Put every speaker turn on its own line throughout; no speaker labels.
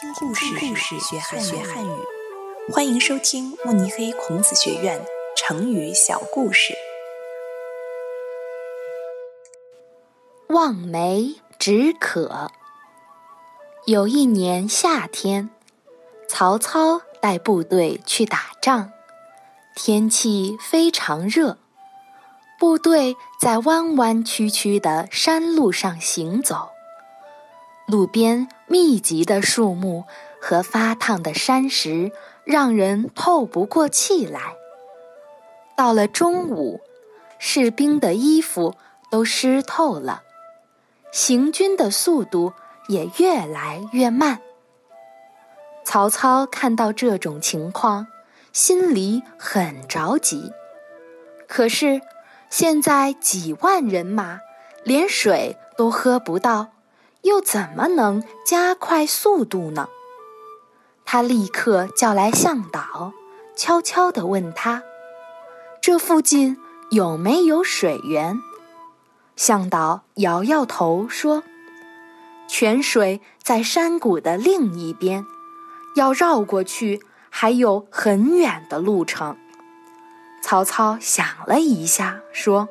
听故事，学汉语。欢迎收听慕尼黑孔子学院成语小故事。
望梅止渴。有一年夏天，曹操带部队去打仗，天气非常热，部队在弯弯曲曲的山路上行走。路边密集的树木和发烫的山石让人透不过气来。到了中午，士兵的衣服都湿透了，行军的速度也越来越慢。曹操看到这种情况，心里很着急。可是现在几万人马，连水都喝不到。又怎么能加快速度呢？他立刻叫来向导，悄悄地问他：“这附近有没有水源？”向导摇摇头说：“泉水在山谷的另一边，要绕过去还有很远的路程。”曹操想了一下，说：“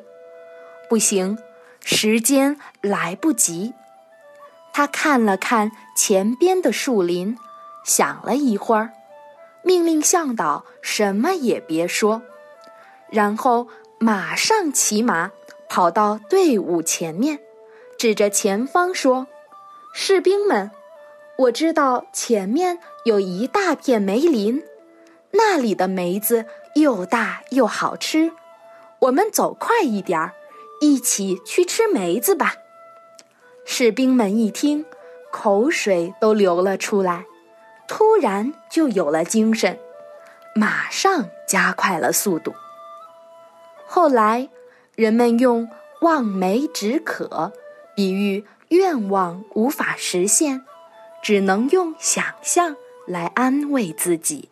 不行，时间来不及。”他看了看前边的树林，想了一会儿，命令向导什么也别说，然后马上骑马跑到队伍前面，指着前方说：“士兵们，我知道前面有一大片梅林，那里的梅子又大又好吃，我们走快一点儿，一起去吃梅子吧。”士兵们一听，口水都流了出来，突然就有了精神，马上加快了速度。后来，人们用“望梅止渴”比喻愿望无法实现，只能用想象来安慰自己。